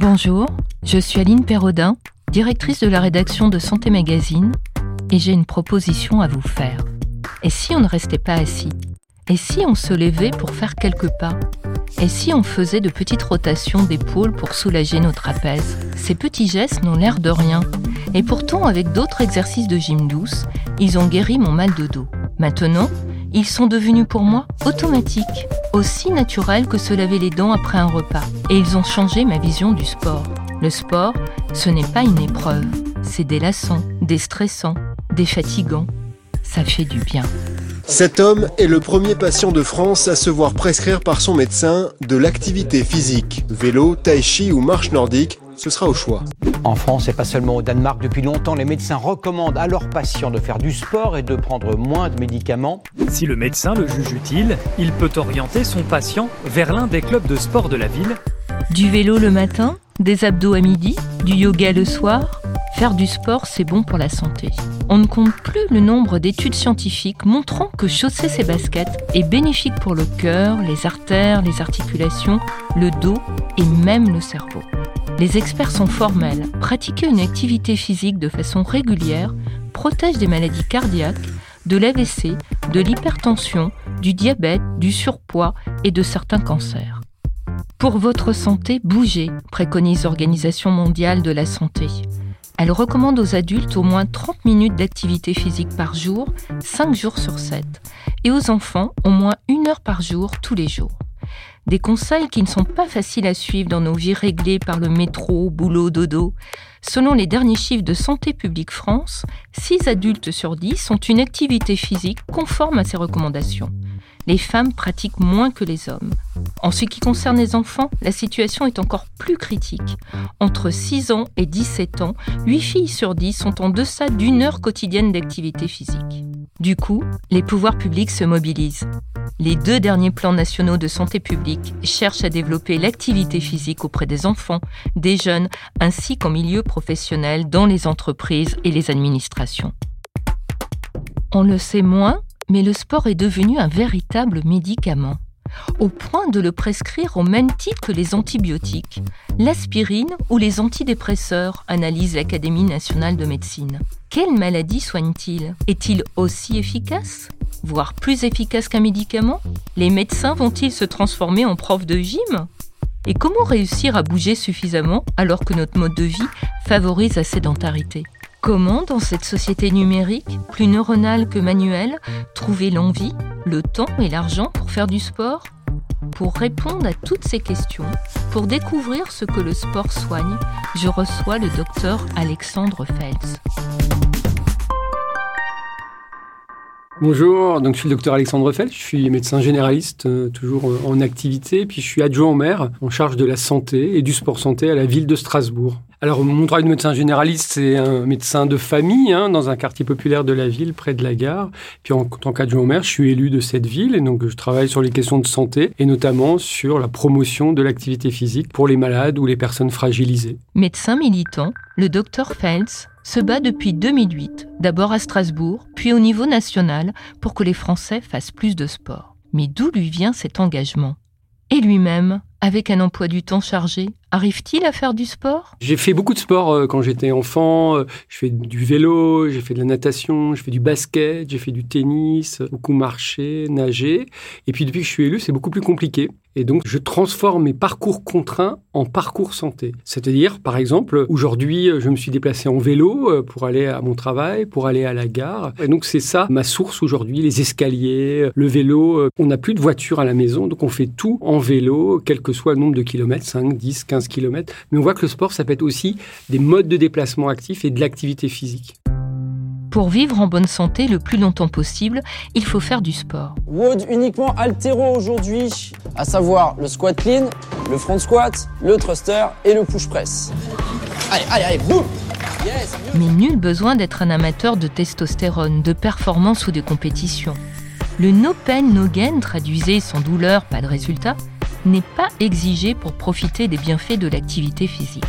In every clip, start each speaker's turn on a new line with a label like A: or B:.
A: Bonjour, je suis Aline Perraudin, directrice de la rédaction de Santé Magazine, et j'ai une proposition à vous faire. Et si on ne restait pas assis? Et si on se levait pour faire quelques pas? Et si on faisait de petites rotations d'épaules pour soulager nos trapèzes Ces petits gestes n'ont l'air de rien. Et pourtant, avec d'autres exercices de gym douce, ils ont guéri mon mal de dos. Maintenant, ils sont devenus pour moi automatiques, aussi naturels que se laver les dents après un repas. Et ils ont changé ma vision du sport. Le sport, ce n'est pas une épreuve, c'est délassant, déstressant, défatigant. Ça fait du bien.
B: Cet homme est le premier patient de France à se voir prescrire par son médecin de l'activité physique. Vélo, tai chi ou marche nordique, ce sera au choix.
C: En France et pas seulement au Danemark, depuis longtemps, les médecins recommandent à leurs patients de faire du sport et de prendre moins de médicaments.
D: Si le médecin le juge utile, il peut orienter son patient vers l'un des clubs de sport de la ville.
A: Du vélo le matin, des abdos à midi, du yoga le soir. Faire du sport, c'est bon pour la santé. On ne compte plus le nombre d'études scientifiques montrant que chausser ses baskets est bénéfique pour le cœur, les artères, les articulations, le dos et même le cerveau. Les experts sont formels. Pratiquer une activité physique de façon régulière protège des maladies cardiaques, de l'AVC, de l'hypertension, du diabète, du surpoids et de certains cancers. Pour votre santé, bougez, préconise l'Organisation mondiale de la santé. Elle recommande aux adultes au moins 30 minutes d'activité physique par jour, 5 jours sur 7, et aux enfants au moins 1 heure par jour tous les jours. Des conseils qui ne sont pas faciles à suivre dans nos vies réglées par le métro, boulot, dodo. Selon les derniers chiffres de Santé publique France, 6 adultes sur 10 ont une activité physique conforme à ces recommandations. Les femmes pratiquent moins que les hommes. En ce qui concerne les enfants, la situation est encore plus critique. Entre 6 ans et 17 ans, 8 filles sur 10 sont en deçà d'une heure quotidienne d'activité physique. Du coup, les pouvoirs publics se mobilisent. Les deux derniers plans nationaux de santé publique cherchent à développer l'activité physique auprès des enfants, des jeunes, ainsi qu'en milieu professionnel dans les entreprises et les administrations. On le sait moins, mais le sport est devenu un véritable médicament. Au point de le prescrire au même titre que les antibiotiques, l'aspirine ou les antidépresseurs, analyse l'Académie nationale de médecine. Quelle maladie soigne-t-il? Est-il aussi efficace? Voire plus efficace qu'un médicament? Les médecins vont-ils se transformer en profs de gym? Et comment réussir à bouger suffisamment alors que notre mode de vie favorise la sédentarité? Comment, dans cette société numérique, plus neuronale que manuelle, trouver l'envie, le temps et l'argent pour faire du sport? Pour répondre à toutes ces questions, pour découvrir ce que le sport soigne, je reçois le docteur Alexandre Feltz.
E: Bonjour, je suis le docteur Alexandre Feltz, je suis médecin généraliste, euh, toujours euh, en activité, puis je suis adjoint au maire en charge de la santé et du sport santé à la ville de Strasbourg. Alors, mon travail de médecin généraliste, c'est un médecin de famille hein, dans un quartier populaire de la ville, près de la gare. Puis, en, tant qu'adjoint maire, je suis élu de cette ville et donc je travaille sur les questions de santé et notamment sur la promotion de l'activité physique pour les malades ou les personnes fragilisées.
A: Médecin militant, le docteur Feltz se bat depuis 2008, d'abord à Strasbourg, puis au niveau national, pour que les Français fassent plus de sport. Mais d'où lui vient cet engagement? Et lui-même, avec un emploi du temps chargé, arrive-t-il à faire du sport?
E: J'ai fait beaucoup de sport euh, quand j'étais enfant. Euh, je fais du vélo, j'ai fait de la natation, je fais du basket, j'ai fait du tennis, beaucoup marché, nager. Et puis depuis que je suis élu, c'est beaucoup plus compliqué. Et donc, je transforme mes parcours contraints en parcours santé. C'est-à-dire, par exemple, aujourd'hui, je me suis déplacé en vélo euh, pour aller à mon travail, pour aller à la gare. Et donc, c'est ça ma source aujourd'hui, les escaliers, le vélo. On n'a plus de voiture à la maison, donc on fait tout en vélo, quel que soit le nombre de kilomètres, 5, 10, 15 kilomètres. Mais on voit que le sport, ça peut être aussi des modes de déplacement actifs et de l'activité physique.
A: Pour vivre en bonne santé le plus longtemps possible, il faut faire du sport.
F: WOD uniquement altéro aujourd'hui, à savoir le squat clean, le front squat, le thruster et le push press. Allez, allez, allez, boum
A: Mais nul besoin d'être un amateur de testostérone, de performance ou de compétition. Le no pain, no gain, traduisé sans douleur, pas de résultat, n'est pas exigé pour profiter des bienfaits de l'activité physique.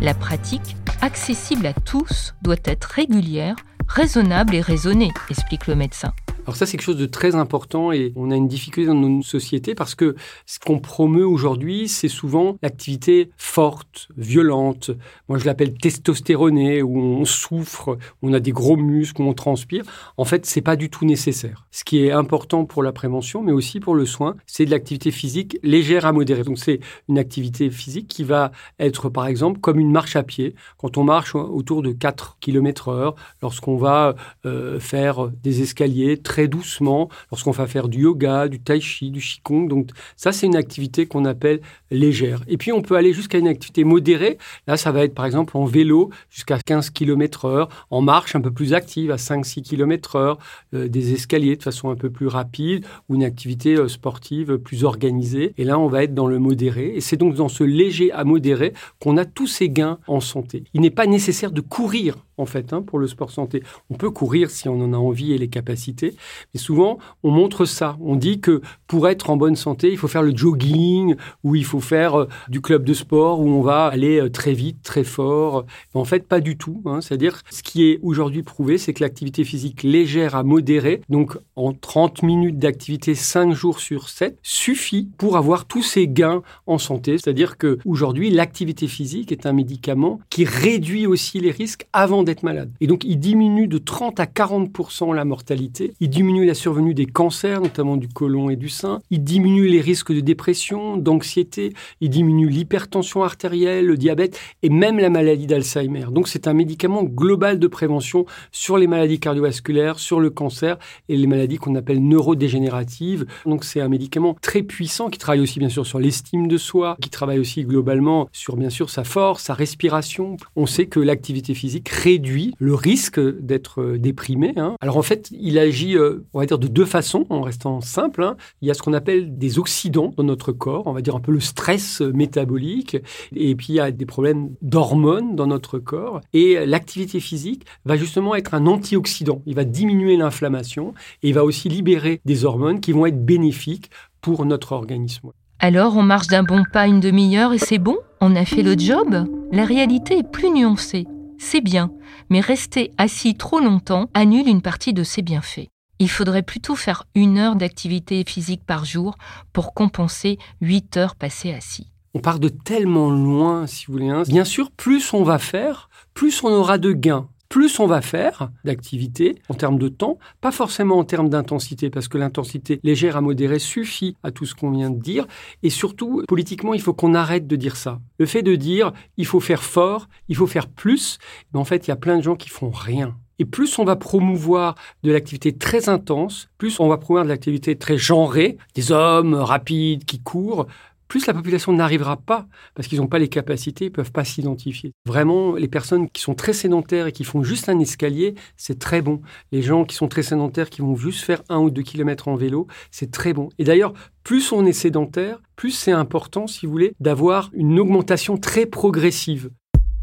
A: La pratique, accessible à tous, doit être régulière, raisonnable et raisonnée, explique le médecin.
E: Alors ça, c'est quelque chose de très important et on a une difficulté dans nos sociétés parce que ce qu'on promeut aujourd'hui, c'est souvent l'activité forte, violente. Moi, je l'appelle testostéronée, où on souffre, on a des gros muscles, où on transpire. En fait, c'est pas du tout nécessaire. Ce qui est important pour la prévention, mais aussi pour le soin, c'est de l'activité physique légère à modérée. Donc c'est une activité physique qui va être, par exemple, comme une marche à pied. Quand on marche autour de 4 km heure, lorsqu'on va euh, faire des escaliers très doucement, lorsqu'on va faire du yoga, du tai chi, du qigong. Donc ça, c'est une activité qu'on appelle légère. Et puis on peut aller jusqu'à une activité modérée. Là, ça va être par exemple en vélo jusqu'à 15 km heure, en marche un peu plus active à 5-6 km heure, euh, des escaliers de façon un peu plus rapide ou une activité euh, sportive plus organisée. Et là, on va être dans le modéré. Et c'est donc dans ce léger à modéré qu'on a tous ces gains en santé. Il n'est pas nécessaire de courir en fait, hein, pour le sport santé. On peut courir si on en a envie et les capacités, mais souvent, on montre ça. On dit que pour être en bonne santé, il faut faire le jogging, ou il faut faire euh, du club de sport, où on va aller euh, très vite, très fort. en fait, pas du tout. Hein. C'est-à-dire, ce qui est aujourd'hui prouvé, c'est que l'activité physique légère à modérée, donc en 30 minutes d'activité 5 jours sur 7, suffit pour avoir tous ces gains en santé. C'est-à-dire que aujourd'hui, l'activité physique est un médicament qui réduit aussi les risques avant d'être malade. Et donc, il diminue de 30 à 40% la mortalité. Il diminue la survenue des cancers, notamment du côlon et du sein. Il diminue les risques de dépression, d'anxiété. Il diminue l'hypertension artérielle, le diabète et même la maladie d'Alzheimer. Donc, c'est un médicament global de prévention sur les maladies cardiovasculaires, sur le cancer et les maladies qu'on appelle neurodégénératives. Donc, c'est un médicament très puissant qui travaille aussi, bien sûr, sur l'estime de soi, qui travaille aussi globalement sur, bien sûr, sa force, sa respiration. On sait que l'activité physique réduit le risque d'être euh, déprimé. Hein. Alors en fait, il agit, euh, on va dire, de deux façons, en restant simple. Hein. Il y a ce qu'on appelle des oxydants dans notre corps, on va dire un peu le stress euh, métabolique, et puis il y a des problèmes d'hormones dans notre corps. Et l'activité physique va justement être un antioxydant. Il va diminuer l'inflammation et il va aussi libérer des hormones qui vont être bénéfiques pour notre organisme.
A: Alors on marche d'un bon pas une demi-heure et c'est bon? On a fait le job? La réalité est plus nuancée c'est bien, mais rester assis trop longtemps annule une partie de ses bienfaits. Il faudrait plutôt faire une heure d'activité physique par jour pour compenser huit heures passées assis.
E: On part de tellement loin, si vous voulez. Hein. Bien sûr, plus on va faire, plus on aura de gains plus on va faire d'activité en termes de temps, pas forcément en termes d'intensité, parce que l'intensité légère à modérée suffit à tout ce qu'on vient de dire. Et surtout, politiquement, il faut qu'on arrête de dire ça. Le fait de dire il faut faire fort, il faut faire plus, mais en fait, il y a plein de gens qui font rien. Et plus on va promouvoir de l'activité très intense, plus on va promouvoir de l'activité très genrée, des hommes rapides qui courent, plus la population n'arrivera pas, parce qu'ils n'ont pas les capacités, ils ne peuvent pas s'identifier. Vraiment, les personnes qui sont très sédentaires et qui font juste un escalier, c'est très bon. Les gens qui sont très sédentaires, qui vont juste faire un ou deux kilomètres en vélo, c'est très bon. Et d'ailleurs, plus on est sédentaire, plus c'est important, si vous voulez, d'avoir une augmentation très progressive.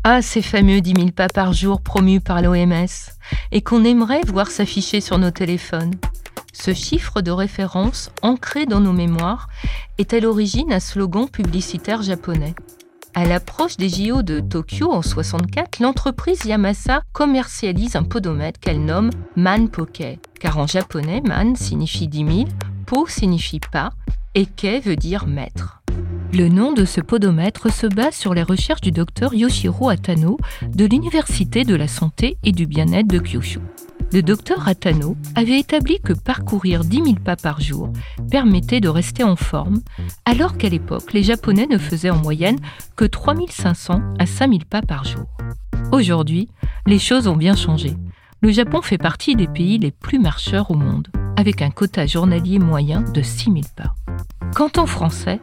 A: Ah, ces fameux 10 000 pas par jour promus par l'OMS, et qu'on aimerait voir s'afficher sur nos téléphones. Ce chiffre de référence, ancré dans nos mémoires, est à l'origine un slogan publicitaire japonais. À l'approche des JO de Tokyo en 64, l'entreprise Yamasa commercialise un podomètre qu'elle nomme Man Poke, car en japonais, man signifie 10 000, po signifie pas, et ke veut dire maître. Le nom de ce podomètre se base sur les recherches du docteur Yoshiro Atano de l'Université de la santé et du bien-être de Kyushu le docteur Atano avait établi que parcourir 10 000 pas par jour permettait de rester en forme, alors qu'à l'époque, les Japonais ne faisaient en moyenne que 3 500 à 5 000 pas par jour. Aujourd'hui, les choses ont bien changé. Le Japon fait partie des pays les plus marcheurs au monde, avec un quota journalier moyen de 6 000 pas. Quant aux Français,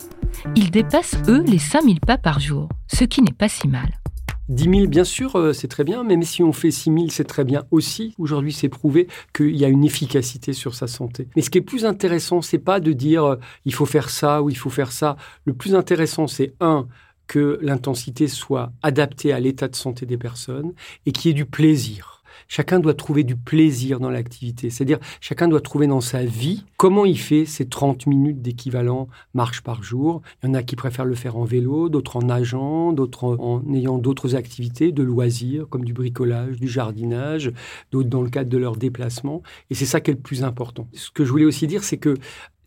A: ils dépassent, eux, les 5 000 pas par jour, ce qui n'est pas si mal.
E: 10 000, bien sûr, euh, c'est très bien, même si on fait 6 000, c'est très bien aussi. Aujourd'hui, c'est prouvé qu'il y a une efficacité sur sa santé. Mais ce qui est plus intéressant, c'est pas de dire euh, il faut faire ça ou il faut faire ça. Le plus intéressant, c'est un, que l'intensité soit adaptée à l'état de santé des personnes et qu'il y ait du plaisir. Chacun doit trouver du plaisir dans l'activité. C'est-à-dire, chacun doit trouver dans sa vie comment il fait ces 30 minutes d'équivalent marche par jour. Il y en a qui préfèrent le faire en vélo, d'autres en nageant, d'autres en ayant d'autres activités de loisirs, comme du bricolage, du jardinage, d'autres dans le cadre de leur déplacement. Et c'est ça qui est le plus important. Ce que je voulais aussi dire, c'est que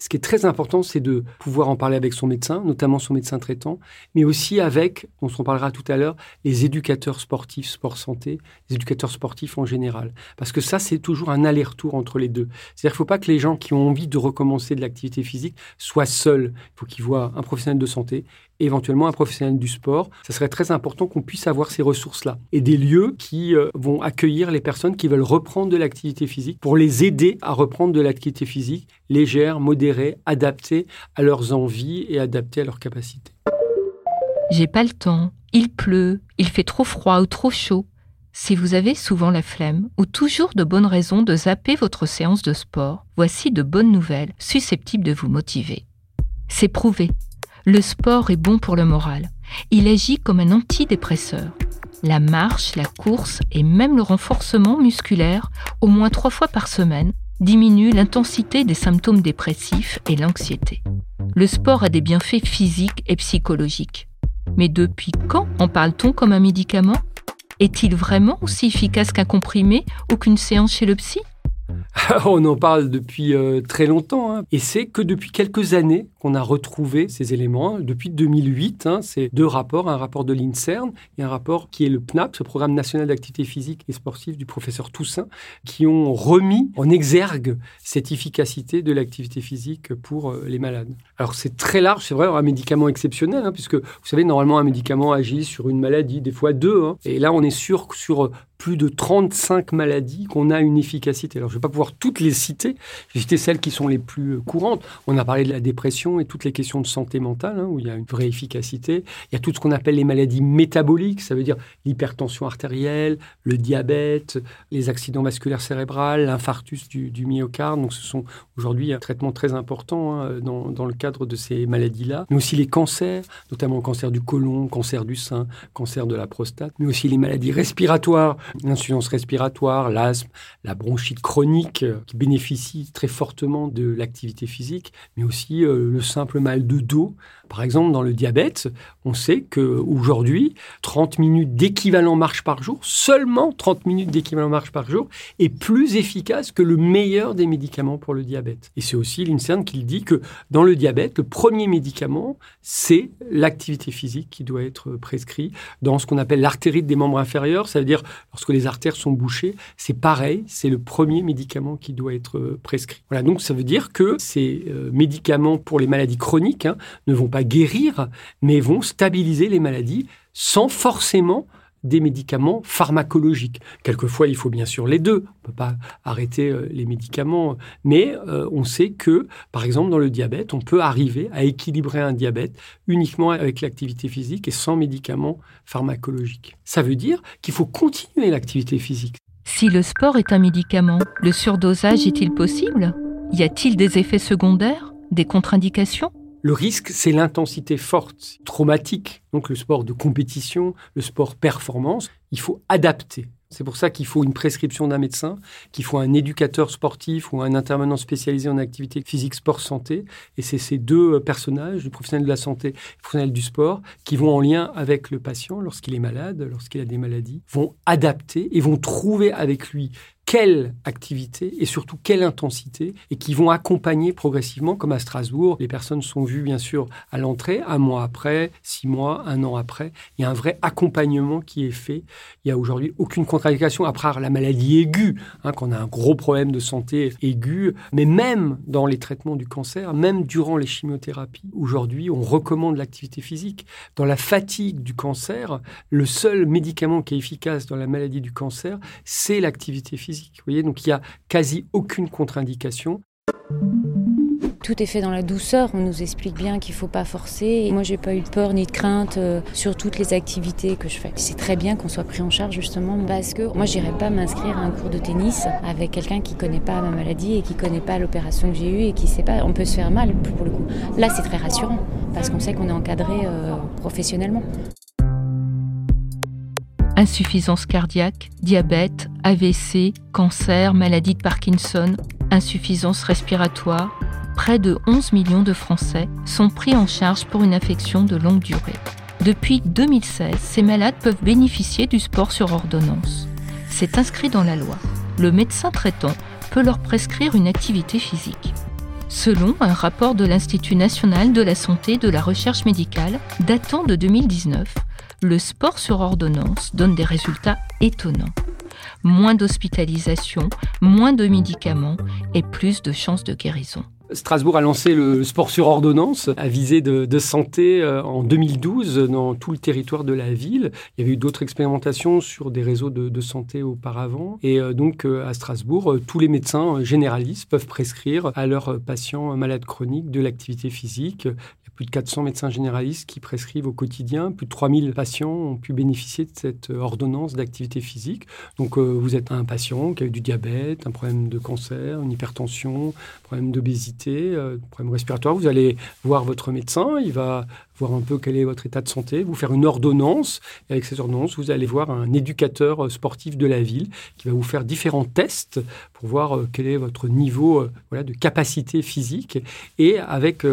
E: ce qui est très important, c'est de pouvoir en parler avec son médecin, notamment son médecin traitant, mais aussi avec, on s'en parlera tout à l'heure, les éducateurs sportifs, sport santé, les éducateurs sportifs en général. Parce que ça, c'est toujours un aller-retour entre les deux. C'est-à-dire qu'il ne faut pas que les gens qui ont envie de recommencer de l'activité physique soient seuls. Il faut qu'ils voient un professionnel de santé éventuellement un professionnel du sport. Ça serait très important qu'on puisse avoir ces ressources-là et des lieux qui euh, vont accueillir les personnes qui veulent reprendre de l'activité physique pour les aider à reprendre de l'activité physique légère, modérée, adaptée à leurs envies et adaptée à leurs capacités.
A: J'ai pas le temps, il pleut, il fait trop froid ou trop chaud. Si vous avez souvent la flemme ou toujours de bonnes raisons de zapper votre séance de sport, voici de bonnes nouvelles susceptibles de vous motiver. C'est prouvé, le sport est bon pour le moral. Il agit comme un antidépresseur. La marche, la course et même le renforcement musculaire, au moins trois fois par semaine, diminuent l'intensité des symptômes dépressifs et l'anxiété. Le sport a des bienfaits physiques et psychologiques. Mais depuis quand en parle-t-on comme un médicament? Est-il vraiment aussi efficace qu'un comprimé ou qu'une séance chez le psy?
E: On en parle depuis euh, très longtemps. Hein. Et c'est que depuis quelques années qu'on a retrouvé ces éléments. Depuis 2008, hein, c'est deux rapports, un rapport de l'INSERN et un rapport qui est le PNAP, ce programme national d'activité physique et sportive du professeur Toussaint, qui ont remis en exergue cette efficacité de l'activité physique pour euh, les malades. Alors c'est très large, c'est vrai, un médicament exceptionnel, hein, puisque vous savez, normalement un médicament agit sur une maladie, des fois deux. Et là, on est sûr sur plus de 35 maladies qu'on a une efficacité. Alors, je ne vais pas pouvoir toutes les citer. Je vais citer celles qui sont les plus courantes. On a parlé de la dépression et toutes les questions de santé mentale, hein, où il y a une vraie efficacité. Il y a tout ce qu'on appelle les maladies métaboliques, ça veut dire l'hypertension artérielle, le diabète, les accidents vasculaires cérébrales, l'infarctus du, myocarde. Donc, ce sont aujourd'hui un traitement très important hein, dans, dans, le cadre de ces maladies-là. Mais aussi les cancers, notamment le cancer du côlon, cancer du sein, cancer de la prostate, mais aussi les maladies respiratoires l'insuffisance respiratoire, l'asthme, la bronchite chronique euh, qui bénéficie très fortement de l'activité physique, mais aussi euh, le simple mal de dos. Par exemple, dans le diabète, on sait qu'aujourd'hui, 30 minutes d'équivalent marche par jour, seulement 30 minutes d'équivalent marche par jour, est plus efficace que le meilleur des médicaments pour le diabète. Et c'est aussi l'INSERM qui dit que dans le diabète, le premier médicament, c'est l'activité physique qui doit être prescrit dans ce qu'on appelle l'artérite des membres inférieurs, ça veut dire lorsque les artères sont bouchées, c'est pareil, c'est le premier médicament qui doit être prescrit. Voilà, donc ça veut dire que ces euh, médicaments pour les maladies chroniques hein, ne vont pas guérir, mais vont stabiliser les maladies sans forcément des médicaments pharmacologiques. Quelquefois, il faut bien sûr les deux. On ne peut pas arrêter euh, les médicaments, mais euh, on sait que, par exemple, dans le diabète, on peut arriver à équilibrer un diabète uniquement avec l'activité physique et sans médicaments pharmacologiques. Ça veut dire qu'il faut continuer l'activité physique.
A: Si le sport est un médicament, le surdosage est-il possible? Y a-t-il des effets secondaires? Des contre-indications?
E: Le risque, c'est l'intensité forte, traumatique. Donc le sport de compétition, le sport performance, il faut adapter. C'est pour ça qu'il faut une prescription d'un médecin, qu'il faut un éducateur sportif ou un intervenant spécialisé en activité physique, sport, santé. Et c'est ces deux personnages, le professionnel de la santé et le professionnel du sport, qui vont en lien avec le patient lorsqu'il est malade, lorsqu'il a des maladies, vont adapter et vont trouver avec lui quelle activité et surtout quelle intensité et qui vont accompagner progressivement, comme à Strasbourg. Les personnes sont vues bien sûr à l'entrée, un mois après, six mois, un an après. Il y a un vrai accompagnement qui est fait. Il n'y a aujourd'hui aucune contre-indication, à part la maladie aiguë, hein, qu'on a un gros problème de santé aigu, mais même dans les traitements du cancer, même durant les chimiothérapies, aujourd'hui on recommande l'activité physique. Dans la fatigue du cancer, le seul médicament qui est efficace dans la maladie du cancer, c'est l'activité physique donc il n'y a quasi aucune contre-indication.
G: Tout est fait dans la douceur, on nous explique bien qu'il ne faut pas forcer. Moi, j'ai pas eu de peur ni de crainte euh, sur toutes les activités que je fais. C'est très bien qu'on soit pris en charge justement parce que moi, j'irais pas m'inscrire à un cours de tennis avec quelqu'un qui connaît pas ma maladie et qui connaît pas l'opération que j'ai eue et qui sait pas. On peut se faire mal pour le coup. Là, c'est très rassurant parce qu'on sait qu'on est encadré euh, professionnellement.
A: Insuffisance cardiaque, diabète, AVC, cancer, maladie de Parkinson, insuffisance respiratoire, près de 11 millions de Français sont pris en charge pour une affection de longue durée. Depuis 2016, ces malades peuvent bénéficier du sport sur ordonnance. C'est inscrit dans la loi. Le médecin traitant peut leur prescrire une activité physique. Selon un rapport de l'Institut national de la santé et de la recherche médicale datant de 2019, le sport sur ordonnance donne des résultats étonnants. Moins d'hospitalisation, moins de médicaments et plus de chances de guérison.
E: Strasbourg a lancé le sport sur ordonnance à visée de, santé euh, en 2012 dans tout le territoire de la ville. Il y avait eu d'autres expérimentations sur des réseaux de, santé auparavant. Et euh, donc euh, à Strasbourg, tous les médecins généralistes peuvent prescrire à leurs patients malades chroniques de l'activité physique plus de 400 médecins généralistes qui prescrivent au quotidien. Plus de 3000 patients ont pu bénéficier de cette ordonnance d'activité physique. Donc, vous êtes un patient qui a eu du diabète, un problème de cancer, une hypertension, un problème d'obésité, euh, un problème respiratoire. Vous allez voir votre médecin. Il va voir un peu quel est votre état de santé, vous faire une ordonnance. Et avec cette ordonnance, vous allez voir un éducateur euh, sportif de la ville qui va vous faire différents tests pour voir euh, quel est votre niveau euh, de capacité physique. Et avec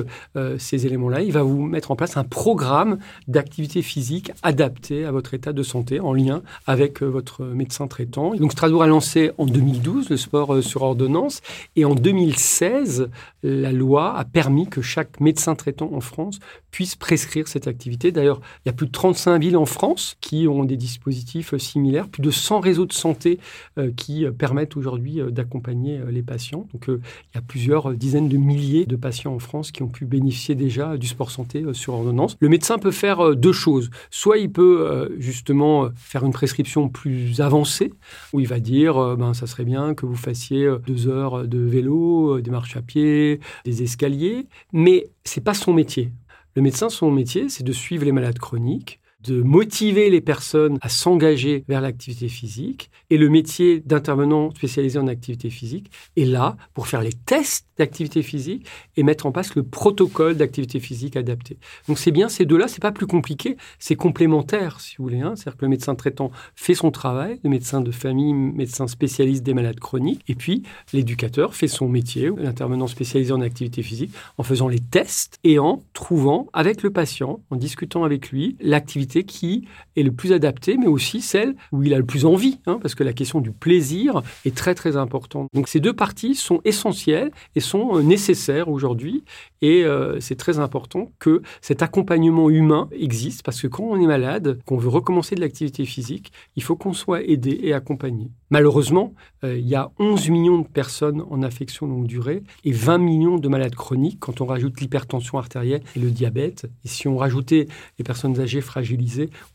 E: ces éléments-là, il va vous mettre en place un programme d'activité physique adapté à votre état de santé en lien avec votre médecin traitant. donc Strasbourg a lancé en 2012 le sport sur ordonnance et en 2016, la loi a permis que chaque médecin traitant en France puisse prescrire cette activité. D'ailleurs, il y a plus de 35 villes en France qui ont des dispositifs euh, similaires, plus de 100 réseaux de santé euh, qui euh, permettent aujourd'hui d'accompagner les patients. Donc, il y a plusieurs dizaines de milliers de patients en France qui ont pu bénéficier déjà du sport santé sur ordonnance. Le médecin peut faire deux choses. Soit il peut justement faire une prescription plus avancée, où il va dire, ben, ça serait bien que vous fassiez deux heures de vélo, des marches à pied, des escaliers, mais c'est pas son métier. Le médecin, son métier, c'est de suivre les malades chroniques, de motiver les personnes à s'engager vers l'activité physique. Et le métier d'intervenant spécialisé en activité physique est là pour faire les tests d'activité physique et mettre en place le protocole d'activité physique adapté. Donc c'est bien ces deux-là, c'est pas plus compliqué, c'est complémentaire si vous voulez. Hein. C'est-à-dire que le médecin traitant fait son travail, le médecin de famille, médecin spécialiste des malades chroniques, et puis l'éducateur fait son métier, l'intervenant spécialisé en activité physique, en faisant les tests et en trouvant avec le patient, en discutant avec lui, l'activité qui est le plus adapté, mais aussi celle où il a le plus envie, hein, parce que la question du plaisir est très très importante. Donc ces deux parties sont essentielles et sont euh, nécessaires aujourd'hui, et euh, c'est très important que cet accompagnement humain existe, parce que quand on est malade, qu'on veut recommencer de l'activité physique, il faut qu'on soit aidé et accompagné. Malheureusement, euh, il y a 11 millions de personnes en affection longue durée et 20 millions de malades chroniques quand on rajoute l'hypertension artérielle et le diabète. Et si on rajoutait les personnes âgées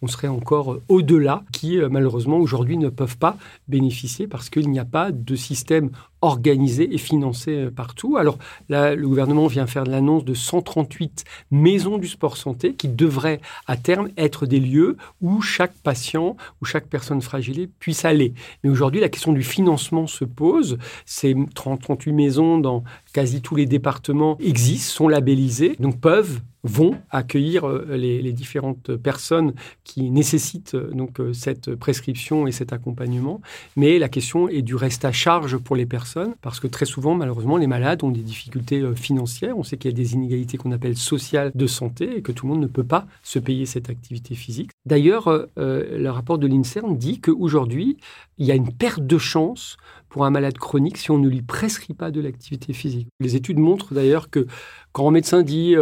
E: on serait encore au-delà, qui euh, malheureusement aujourd'hui ne peuvent pas bénéficier parce qu'il n'y a pas de système organisé et financé euh, partout. Alors là, le gouvernement vient faire l'annonce de 138 maisons du sport santé qui devraient à terme être des lieux où chaque patient ou chaque personne fragilée puisse aller. Mais aujourd'hui, la question du financement se pose. Ces 38 maisons dans quasi tous les départements existent, sont labellisées, donc peuvent vont accueillir euh, les, différentes personnes qui nécessitent euh, donc cette prescription et cet accompagnement. Mais la question est du reste à charge pour les personnes parce que très souvent, malheureusement, les malades ont des difficultés euh, financières. On sait qu'il y a des inégalités qu'on appelle sociales de santé et que tout le monde ne peut pas se payer cette activité physique. D'ailleurs, euh, euh, le rapport de l'INSERM dit qu'aujourd'hui, il y a une perte de chance pour un malade chronique si on ne lui prescrit pas de l'activité physique. Les études montrent d'ailleurs que quand un médecin dit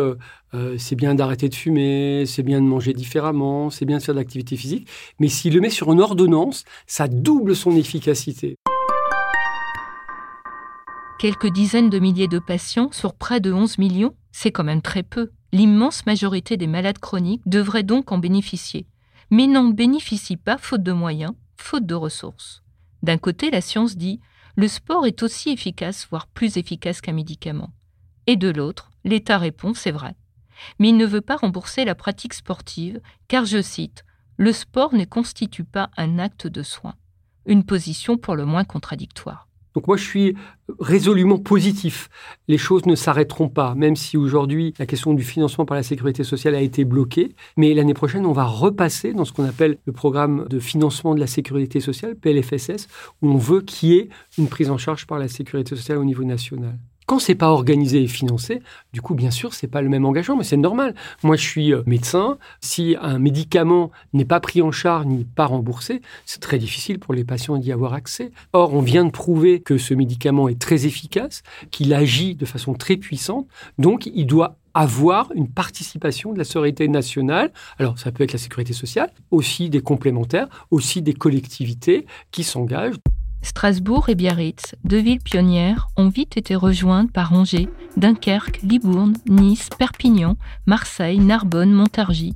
E: c'est bien d'arrêter de fumer, c'est bien de manger différemment, c'est bien de faire de l'activité physique, mais s'il le met sur une ordonnance, ça double son efficacité
A: quelques dizaines de milliers de patients sur près de 11 millions, c'est quand même très peu. L'immense majorité des malades chroniques devraient donc en bénéficier, mais n'en bénéficient pas faute de moyens, faute de ressources. D'un côté, la science dit le sport est aussi efficace, voire plus efficace qu'un médicament. Et de l'autre, l'État répond c'est vrai. Mais il ne veut pas rembourser la pratique sportive, car, je cite, le sport ne constitue pas un acte de soin. Une position pour le moins contradictoire.
E: Donc moi, je suis résolument positif. Les choses ne s'arrêteront pas, même si aujourd'hui, la question du financement par la sécurité sociale a été bloquée. Mais l'année prochaine, on va repasser dans ce qu'on appelle le programme de financement de la sécurité sociale, PLFSS, où on veut qu'il y ait une prise en charge par la sécurité sociale au niveau national. Quand c'est pas organisé et financé, du coup, bien sûr, c'est pas le même engagement, mais c'est normal. Moi, je suis euh, médecin. Si un médicament n'est pas pris en charge ni pas remboursé, c'est très difficile pour les patients d'y avoir accès. Or, on vient de prouver que ce médicament est très efficace, qu'il agit de façon très puissante, donc il doit avoir une participation de la sécurité nationale. Alors, ça peut être la sécurité sociale, aussi des complémentaires, aussi des collectivités qui s'engagent.
A: Strasbourg et Biarritz, deux villes pionnières, ont vite été rejointes par Angers, Dunkerque, Libourne, Nice, Perpignan, Marseille, Narbonne, Montargis.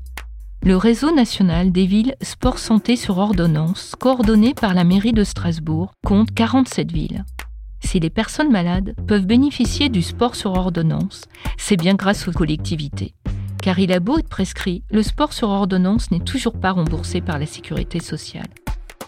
A: Le réseau national des villes sport santé sur ordonnance, coordonné par la mairie de Strasbourg, compte 47 villes. Si les personnes malades peuvent bénéficier du sport sur ordonnance, c'est bien grâce aux collectivités. Car il a beau être prescrit, le sport sur ordonnance n'est toujours pas remboursé par la sécurité sociale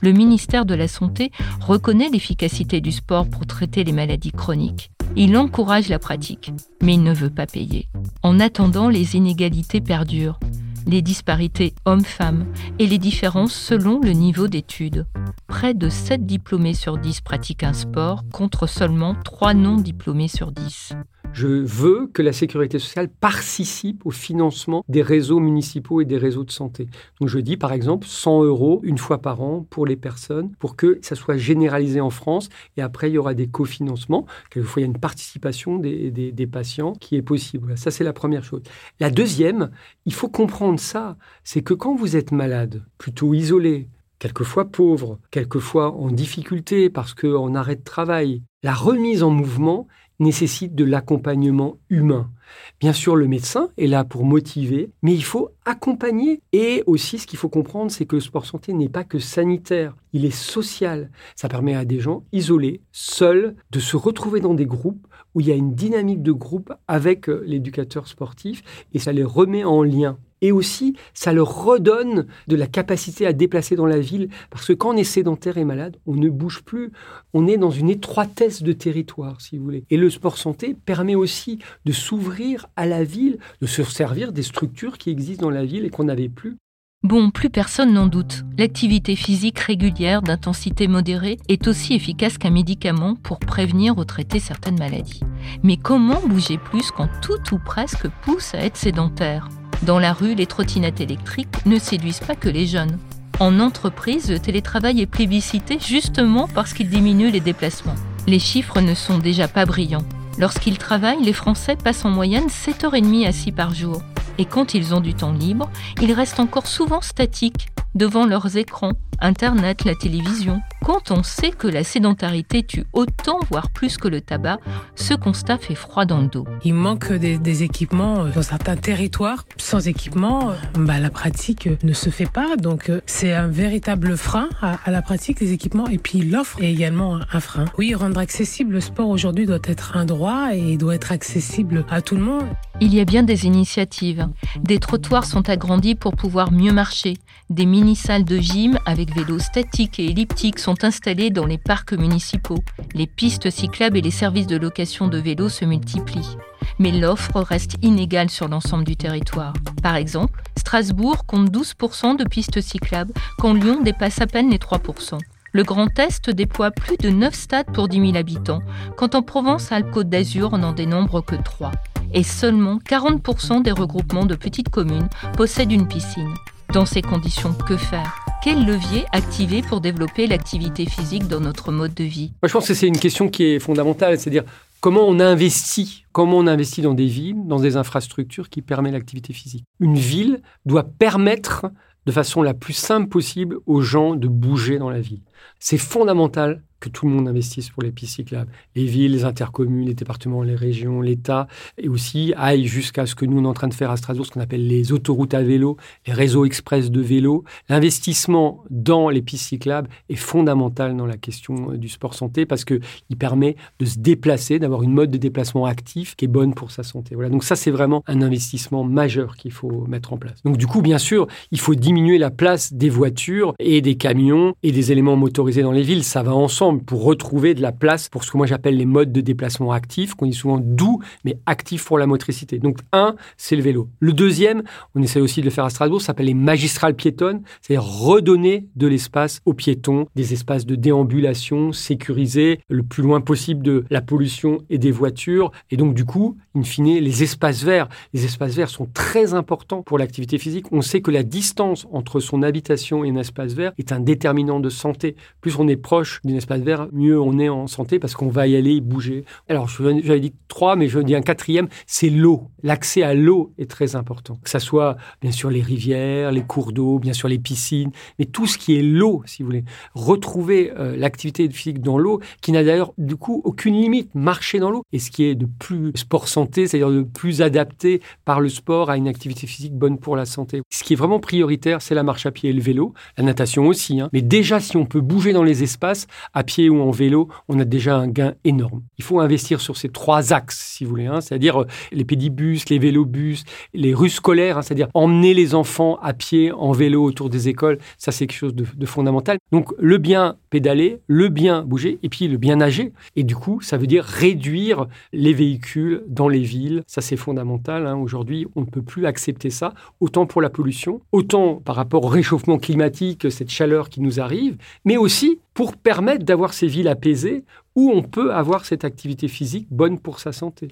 A: le ministère de la Santé reconnaît l'efficacité du sport pour traiter les maladies chroniques. Il encourage la pratique, mais il ne veut pas payer. En attendant, les inégalités perdurent, les disparités hommes-femmes et les différences selon le niveau d'études. Près de 7 diplômés sur 10 pratiquent un sport contre seulement 3 non-diplômés sur 10.
E: Je veux que la sécurité sociale participe au financement des réseaux municipaux et des réseaux de santé. Donc je dis par exemple 100 euros une fois par an pour les personnes pour que ça soit généralisé en France et après il y aura des cofinancements. Quelquefois il y a une participation des, des patients qui est possible. Ça c'est la première chose. La deuxième, il faut comprendre ça, c'est que quand vous êtes malade, plutôt isolé, quelquefois pauvre, quelquefois en difficulté parce qu'en arrêt de travail, la remise en mouvement nécessite de l'accompagnement humain. Bien sûr, le médecin est là pour motiver, mais il faut accompagner. Et aussi, ce qu'il faut comprendre, c'est que le sport santé n'est pas que sanitaire, il est social. Ça permet à des gens isolés, seuls, de se retrouver dans des groupes où il y a une dynamique de groupe avec euh, l'éducateur sportif et ça les remet en lien. Et aussi, ça leur redonne de la capacité à déplacer dans la ville, parce que quand on est sédentaire et malade, on ne bouge plus, on est dans une étroitesse de territoire, si vous voulez. Et le sport santé permet aussi de s'ouvrir à la ville, de se servir des structures qui existent dans la ville et qu'on n'avait plus.
A: Bon, plus personne n'en doute. L'activité physique régulière d'intensité modérée est aussi efficace qu'un médicament pour prévenir ou traiter certaines maladies. Mais comment bouger plus quand tout ou presque pousse à être sédentaire? Dans la rue, les trottinettes électriques ne séduisent pas que les jeunes. En entreprise, le télétravail est plébiscité justement parce qu'il diminue les déplacements. Les chiffres ne sont déjà pas brillants. Lorsqu'ils travaillent, les Français passent en moyenne 7h30 assis par jour. Et quand ils ont du temps libre, ils restent encore souvent statiques devant leurs écrans, Internet, la télévision. Quand on sait que la sédentarité tue autant, voire plus que le tabac, ce constat fait froid dans le dos.
H: Il manque des, équipements euh, dans certains territoires. Sans équipement, euh, bah, la pratique ne se fait pas. Donc euh, c'est un véritable frein à, la pratique, les équipements. Et puis l'offre est également un frein. Oui, rendre accessible le sport aujourd'hui doit être un droit et doit être accessible à tout le monde.
A: Il y a bien des initiatives. Des trottoirs sont agrandis pour pouvoir mieux marcher. Des mini-salles de gym avec vélos statiques et elliptiques sont installées dans les parcs municipaux. Les pistes cyclables et les services de location de vélos se multiplient. Mais l'offre reste inégale sur l'ensemble du territoire. Par exemple, Strasbourg compte 12% de pistes cyclables quand Lyon dépasse à peine les 3%. Le Grand Est déploie plus de 9 stades pour 10 000 habitants, quand en Provence-Alpes-Côte d'Azur on n'en dénombre que 3 et seulement 40% des regroupements de petites communes possèdent une piscine. Dans ces conditions, que faire? Quel levier activer pour développer l'activité physique dans notre mode de vie?
E: Moi, Je pense que c'est une question qui est fondamentale, c'est-à-dire comment on investit, comment on investit dans des villes, dans des infrastructures qui permettent l'activité physique. Une ville doit permettre de façon la plus simple possible aux gens de bouger dans la ville. C'est fondamental que tout le monde investisse pour les pistes cyclables. Les villes, les intercommunes, les départements, les régions, l'État, et aussi aille jusqu'à ce que nous, on est en train de faire à Strasbourg, ce qu'on appelle les autoroutes à vélo, les réseaux express de vélo. L'investissement dans les pistes cyclables est fondamental dans la question euh, du sport santé parce qu'il permet de se déplacer, d'avoir une mode de déplacement actif qui est bonne pour sa santé. Voilà. Donc ça, c'est vraiment un investissement majeur qu'il faut mettre en place. Donc du coup, bien sûr, il faut diminuer la place des voitures et des camions et des éléments motorisés dans les villes. Ça va ensemble pour retrouver de la place pour ce que moi j'appelle les modes de déplacement actifs, qu'on dit souvent doux, mais actifs pour la motricité. Donc, un, c'est le vélo. Le deuxième, on essaie aussi de le faire à Strasbourg, s'appelle les magistrales piétonnes, c'est redonner de l'espace aux piétons, des espaces de déambulation sécurisés le plus loin possible de la pollution et des voitures. Et donc, du coup, in fine, les espaces verts. Les espaces verts sont très importants pour l'activité physique. On sait que la distance entre son habitation et un espace vert est un déterminant de santé. Plus on est proche d'un espace mieux on est en santé parce qu'on va y aller bouger. Alors, j'avais dit trois, mais je dis un quatrième, c'est l'eau. L'accès à l'eau est très important. Que ça soit, bien sûr, les rivières, les cours d'eau, bien sûr, les piscines, mais tout ce qui est l'eau, si vous voulez. Retrouver euh, l'activité physique dans l'eau, qui n'a d'ailleurs, du coup, aucune limite. Marcher dans l'eau. Et ce qui est de plus sport santé, c'est-à-dire de plus adapté par le sport à une activité physique bonne pour la santé. Ce qui est vraiment prioritaire, c'est la marche à pied et le vélo, la natation aussi. Hein. Mais déjà, si on peut bouger dans les espaces, à pied ou en vélo, on a déjà un gain énorme. Il faut investir sur ces trois axes, si vous voulez, hein. c'est-à-dire euh, les pédibus, les vélobus, les rues scolaires, hein. c'est-à-dire emmener les enfants à pied, en vélo autour des écoles, ça c'est quelque chose de, fondamental. Donc le bien pédaler, le bien bouger et puis le bien nager. Et du coup, ça veut dire réduire les véhicules dans les villes. Ça c'est fondamental. Hein. Aujourd'hui, on ne peut plus accepter ça, autant pour la pollution, autant par rapport au réchauffement climatique, cette chaleur qui nous arrive, mais aussi pour permettre d'avoir ces villes apaisées où on peut avoir cette activité physique bonne pour sa santé.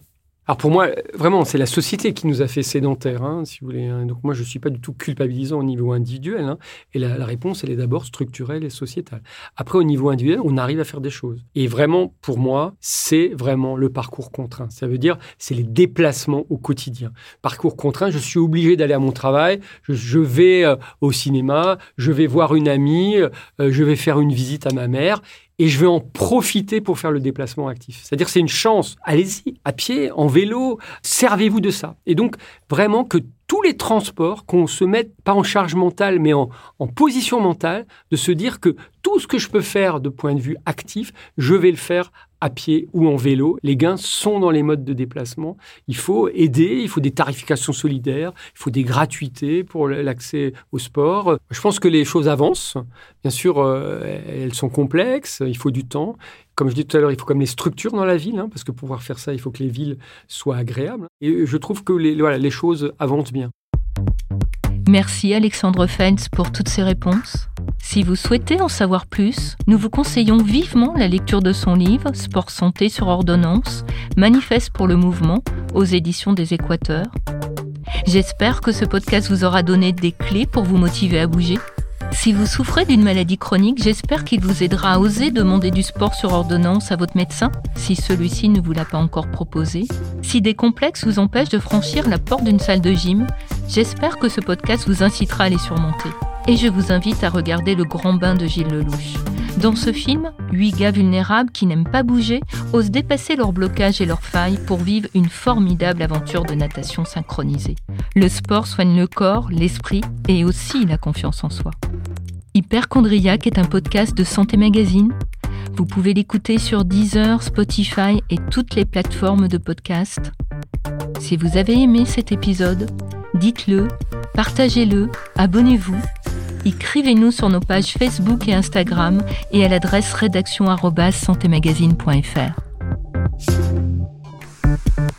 E: Alors pour moi, vraiment, c'est la société qui nous a fait sédentaires, hein, si vous voulez. Hein. Donc moi, je ne suis pas du tout culpabilisant au niveau individuel. Hein. Et la, réponse, elle est d'abord structurelle et sociétale. Après, au niveau individuel, on arrive à faire des choses. Et vraiment, pour moi, c'est vraiment le parcours contraint. Ça veut dire, c'est les déplacements au quotidien. Parcours contraint, je suis obligé d'aller à mon travail, je, vais euh, au cinéma, je vais voir une amie, euh, je vais faire une visite à ma mère et je vais en profiter pour faire le déplacement actif. C'est-à-dire c'est une chance. Allez-y, à pied, en vélo, servez-vous de ça. Et donc vraiment que tous les transports, qu'on se mette pas en charge mentale, mais en, en, position mentale, de se dire que tout ce que je peux faire de point de vue actif, je vais le faire à pied ou en vélo. Les gains sont dans les modes de déplacement. Il faut aider, il faut des tarifications solidaires, il faut des gratuités pour l'accès au sport. Je pense que les choses avancent. Bien sûr, euh, elles sont complexes, il faut du temps. Comme je disais tout à l'heure, il faut comme les structures dans la ville, hein, parce que pour pouvoir faire ça, il faut que les villes soient agréables. Et je trouve que les, voilà, les choses avancent bien.
A: Merci Alexandre Fens pour toutes ces réponses. Si vous souhaitez en savoir plus, nous vous conseillons vivement la lecture de son livre Sport Santé sur ordonnance, Manifeste pour le mouvement, aux éditions des Équateurs. J'espère que ce podcast vous aura donné des clés pour vous motiver à bouger si vous souffrez d'une maladie chronique, j'espère qu'il vous aidera à oser demander du sport sur ordonnance à votre médecin, si celui-ci ne vous l'a pas encore proposé. Si des complexes vous empêchent de franchir la porte d'une salle de gym, j'espère que ce podcast vous incitera à les surmonter. Et je vous invite à regarder Le Grand Bain de Gilles Lelouch. Dans ce film, huit gars vulnérables qui n'aiment pas bouger osent dépasser leurs blocages et leurs failles pour vivre une formidable aventure de natation synchronisée. Le sport soigne le corps, l'esprit et aussi la confiance en soi. Hyperchondriac est un podcast de Santé Magazine. Vous pouvez l'écouter sur Deezer, Spotify et toutes les plateformes de podcast. Si vous avez aimé cet épisode, dites-le, partagez-le, abonnez-vous écrivez-nous sur nos pages Facebook et Instagram et à l'adresse rédaction@santémagazine.fr.